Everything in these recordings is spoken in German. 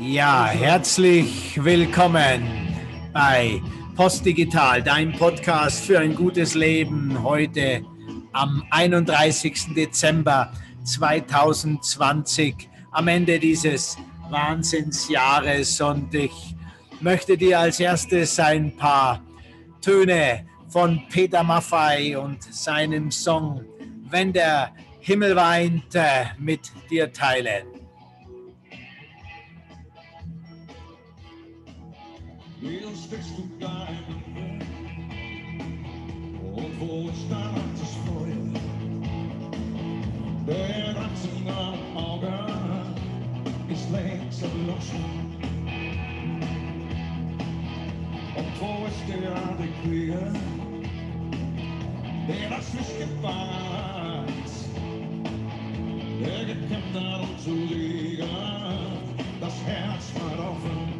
Ja, herzlich willkommen bei Postdigital, dein Podcast für ein gutes Leben. Heute am 31. Dezember 2020, am Ende dieses Wahnsinnsjahres. Und ich möchte dir als erstes ein paar Töne von Peter Maffei und seinem Song Wenn der Himmel weint äh, mit dir teilen. Wheels fixed to blind Und wo ich danach das Feuer Der Ranzen am Auge. Ist längst erloschen Und wo ist der Adäquier Der das nicht gewahrt Der gekämpft hat, um zu liegen. Das Herz war offen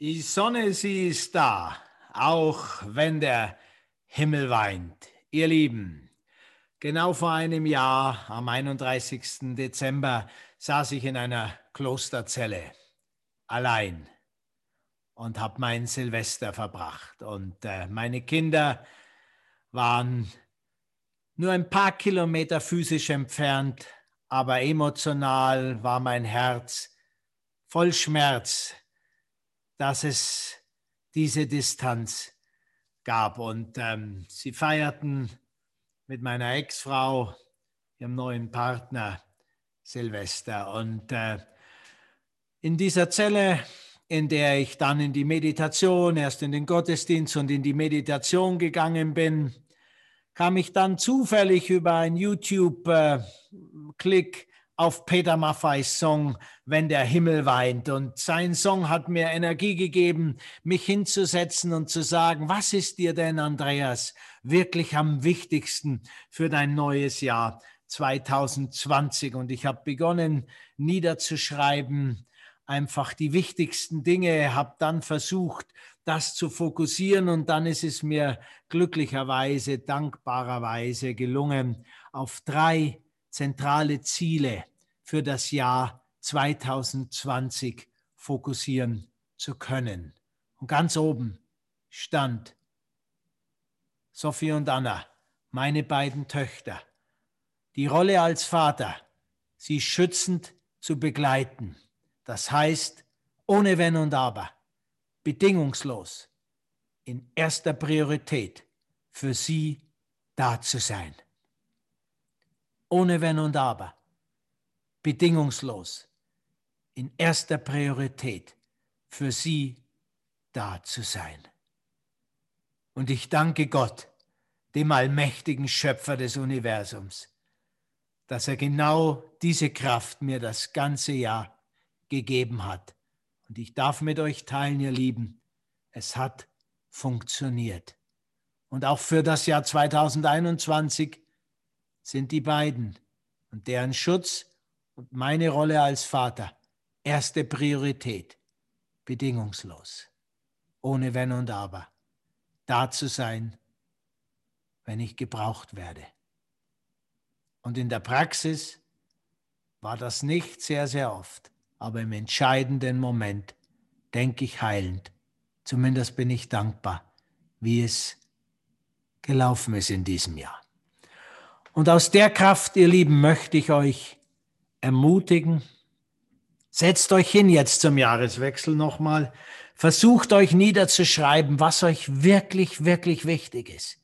die Sonne sie ist da, auch wenn der Himmel weint. Ihr Lieben, genau vor einem Jahr, am 31. Dezember, saß ich in einer Klosterzelle, allein und habe mein Silvester verbracht. Und äh, meine Kinder waren nur ein paar Kilometer physisch entfernt, aber emotional war mein Herz voll Schmerz, dass es diese Distanz gab. Und ähm, sie feierten mit meiner Ex-Frau, ihrem neuen Partner, Silvester. Und äh, in dieser Zelle, in der ich dann in die Meditation, erst in den Gottesdienst und in die Meditation gegangen bin, kam ich dann zufällig über einen YouTube-Klick auf Peter Maffeis Song Wenn der Himmel weint. Und sein Song hat mir Energie gegeben, mich hinzusetzen und zu sagen, was ist dir denn, Andreas, wirklich am wichtigsten für dein neues Jahr 2020? Und ich habe begonnen niederzuschreiben, einfach die wichtigsten Dinge, habe dann versucht, das zu fokussieren und dann ist es mir glücklicherweise, dankbarerweise gelungen, auf drei zentrale Ziele für das Jahr 2020 fokussieren zu können. Und ganz oben stand Sophie und Anna, meine beiden Töchter, die Rolle als Vater, sie schützend zu begleiten. Das heißt, ohne Wenn und Aber, bedingungslos, in erster Priorität für sie da zu sein ohne Wenn und Aber, bedingungslos, in erster Priorität für sie da zu sein. Und ich danke Gott, dem allmächtigen Schöpfer des Universums, dass er genau diese Kraft mir das ganze Jahr gegeben hat. Und ich darf mit euch teilen, ihr Lieben, es hat funktioniert. Und auch für das Jahr 2021 sind die beiden. Und deren Schutz und meine Rolle als Vater. Erste Priorität, bedingungslos, ohne Wenn und Aber, da zu sein, wenn ich gebraucht werde. Und in der Praxis war das nicht sehr, sehr oft, aber im entscheidenden Moment denke ich heilend, zumindest bin ich dankbar, wie es gelaufen ist in diesem Jahr. Und aus der Kraft, ihr Lieben, möchte ich euch ermutigen, setzt euch hin jetzt zum Jahreswechsel nochmal, versucht euch niederzuschreiben, was euch wirklich, wirklich wichtig ist.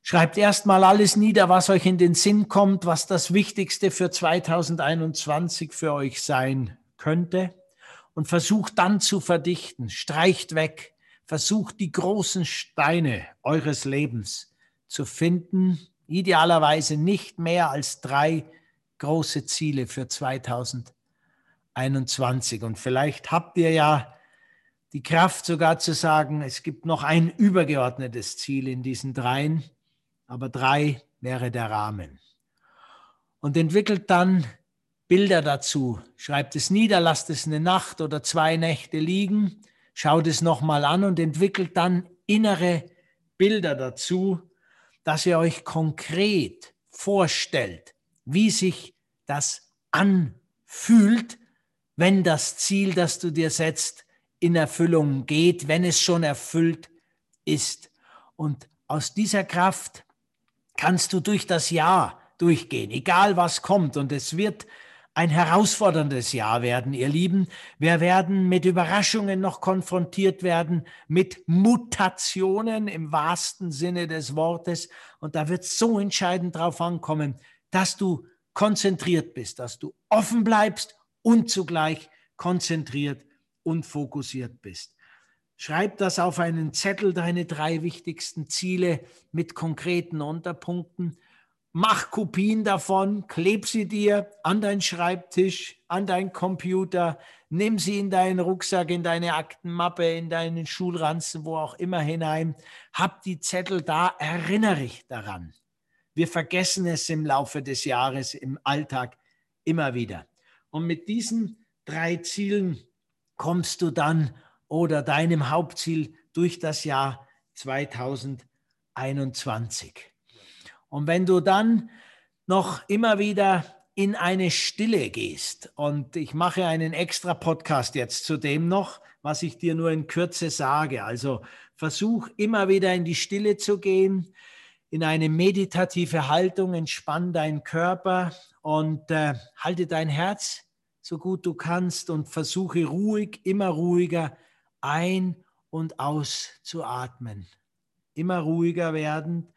Schreibt erstmal alles nieder, was euch in den Sinn kommt, was das Wichtigste für 2021 für euch sein könnte. Und versucht dann zu verdichten, streicht weg, versucht die großen Steine eures Lebens zu finden, idealerweise nicht mehr als drei große Ziele für 2021. Und vielleicht habt ihr ja die Kraft sogar zu sagen, es gibt noch ein übergeordnetes Ziel in diesen dreien, aber drei wäre der Rahmen. Und entwickelt dann Bilder dazu, schreibt es nieder, lasst es eine Nacht oder zwei Nächte liegen, schaut es nochmal an und entwickelt dann innere Bilder dazu, dass ihr euch konkret vorstellt, wie sich das anfühlt, wenn das Ziel, das du dir setzt, in Erfüllung geht, wenn es schon erfüllt ist. Und aus dieser Kraft kannst du durch das Jahr durchgehen, egal was kommt. Und es wird ein herausforderndes Jahr werden, ihr Lieben. Wir werden mit Überraschungen noch konfrontiert werden, mit Mutationen im wahrsten Sinne des Wortes. Und da wird so entscheidend drauf ankommen, dass du konzentriert bist, dass du offen bleibst und zugleich konzentriert und fokussiert bist. Schreib das auf einen Zettel, deine drei wichtigsten Ziele mit konkreten Unterpunkten. Mach Kopien davon, kleb sie dir an deinen Schreibtisch, an deinen Computer, nimm sie in deinen Rucksack, in deine Aktenmappe, in deinen Schulranzen, wo auch immer hinein. Hab die Zettel da, erinnere dich daran. Wir vergessen es im Laufe des Jahres im Alltag immer wieder. Und mit diesen drei Zielen kommst du dann oder deinem Hauptziel durch das Jahr 2021. Und wenn du dann noch immer wieder in eine Stille gehst, und ich mache einen extra Podcast jetzt zu dem noch, was ich dir nur in Kürze sage. Also versuch immer wieder in die Stille zu gehen, in eine meditative Haltung, entspann deinen Körper und äh, halte dein Herz so gut du kannst und versuche ruhig, immer ruhiger ein- und auszuatmen. Immer ruhiger werden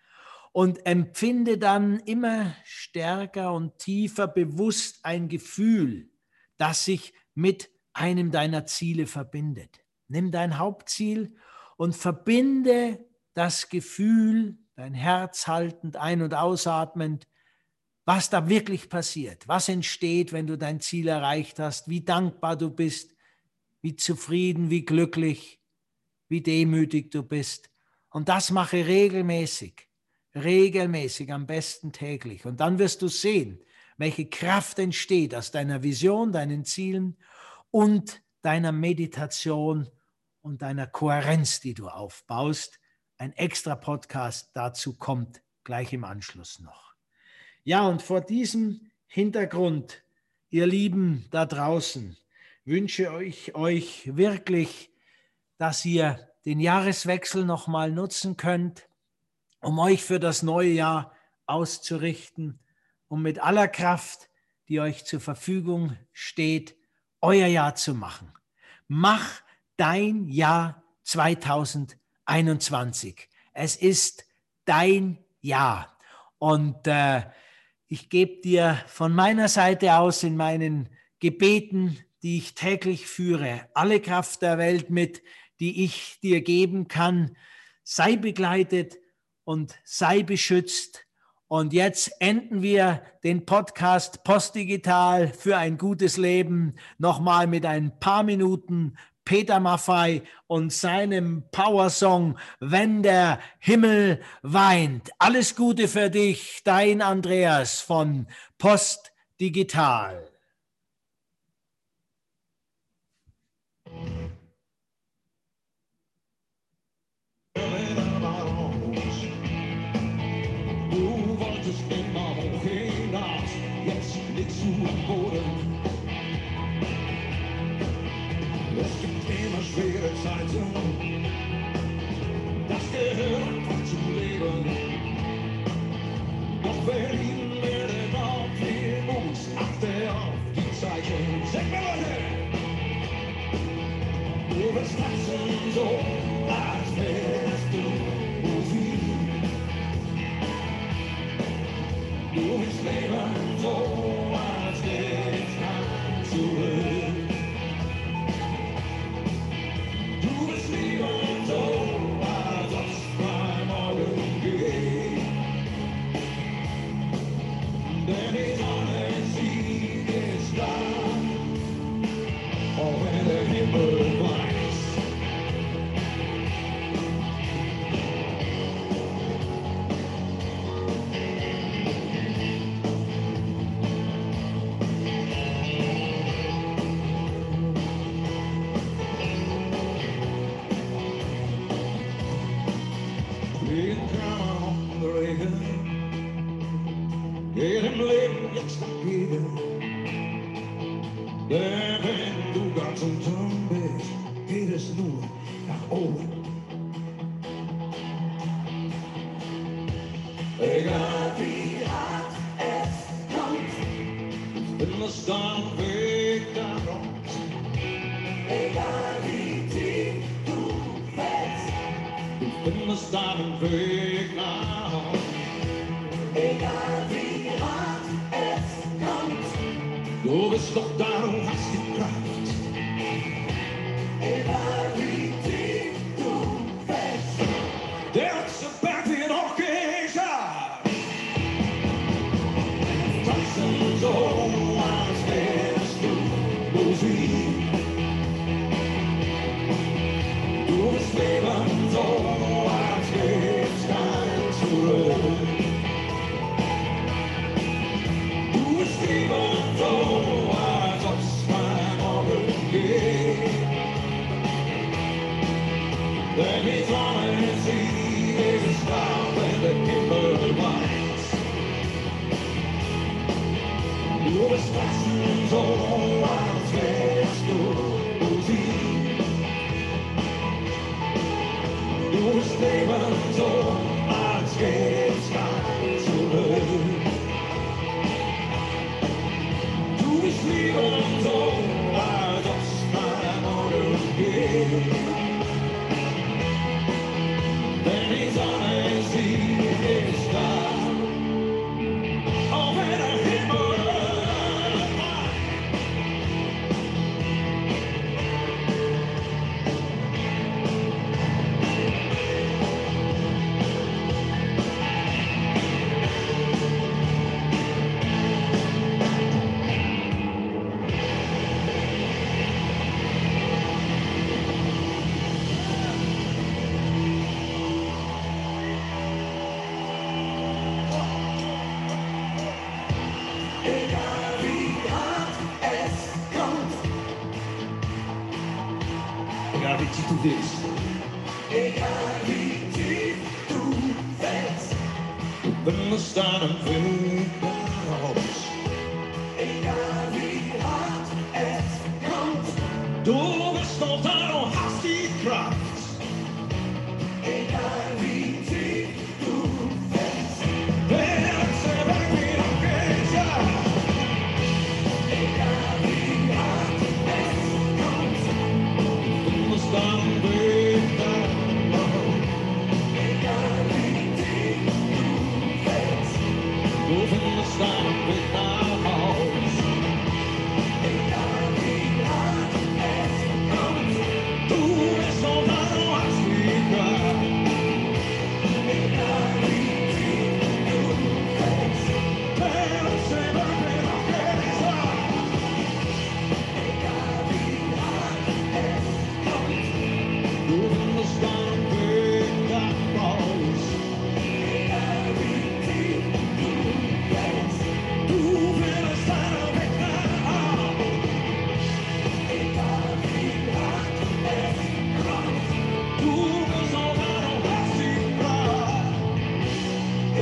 und empfinde dann immer stärker und tiefer bewusst ein Gefühl, das sich mit einem deiner Ziele verbindet. Nimm dein Hauptziel und verbinde das Gefühl, dein Herz haltend, ein- und ausatmend, was da wirklich passiert, was entsteht, wenn du dein Ziel erreicht hast, wie dankbar du bist, wie zufrieden, wie glücklich, wie demütig du bist. Und das mache regelmäßig, regelmäßig, am besten täglich. Und dann wirst du sehen, welche Kraft entsteht aus deiner Vision, deinen Zielen und deiner Meditation und deiner Kohärenz, die du aufbaust. Ein extra Podcast dazu kommt gleich im Anschluss noch. Ja, und vor diesem Hintergrund, ihr Lieben da draußen, wünsche ich euch wirklich, dass ihr den Jahreswechsel nochmal nutzen könnt, um euch für das neue Jahr auszurichten, um mit aller Kraft, die euch zur Verfügung steht, euer Jahr zu machen. Mach dein Jahr 2021. Es ist dein Jahr. Und äh, ich gebe dir von meiner Seite aus in meinen Gebeten, die ich täglich führe, alle Kraft der Welt mit, die ich dir geben kann. Sei begleitet und sei beschützt. Und jetzt enden wir den Podcast Postdigital für ein gutes Leben nochmal mit ein paar Minuten Peter Maffei und seinem Powersong Wenn der Himmel weint. Alles Gute für dich, dein Andreas von Post seems old. looks du ganz Deben lugar son zombies, nu naar nach oben. Egal wie hart es kommt, ich ik das dann weg daraus. Egal wie tief du fällst, ich Stop down. tu this, Egal wie tief du fällst, du bist an.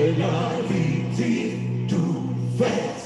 Ella viti tu fest.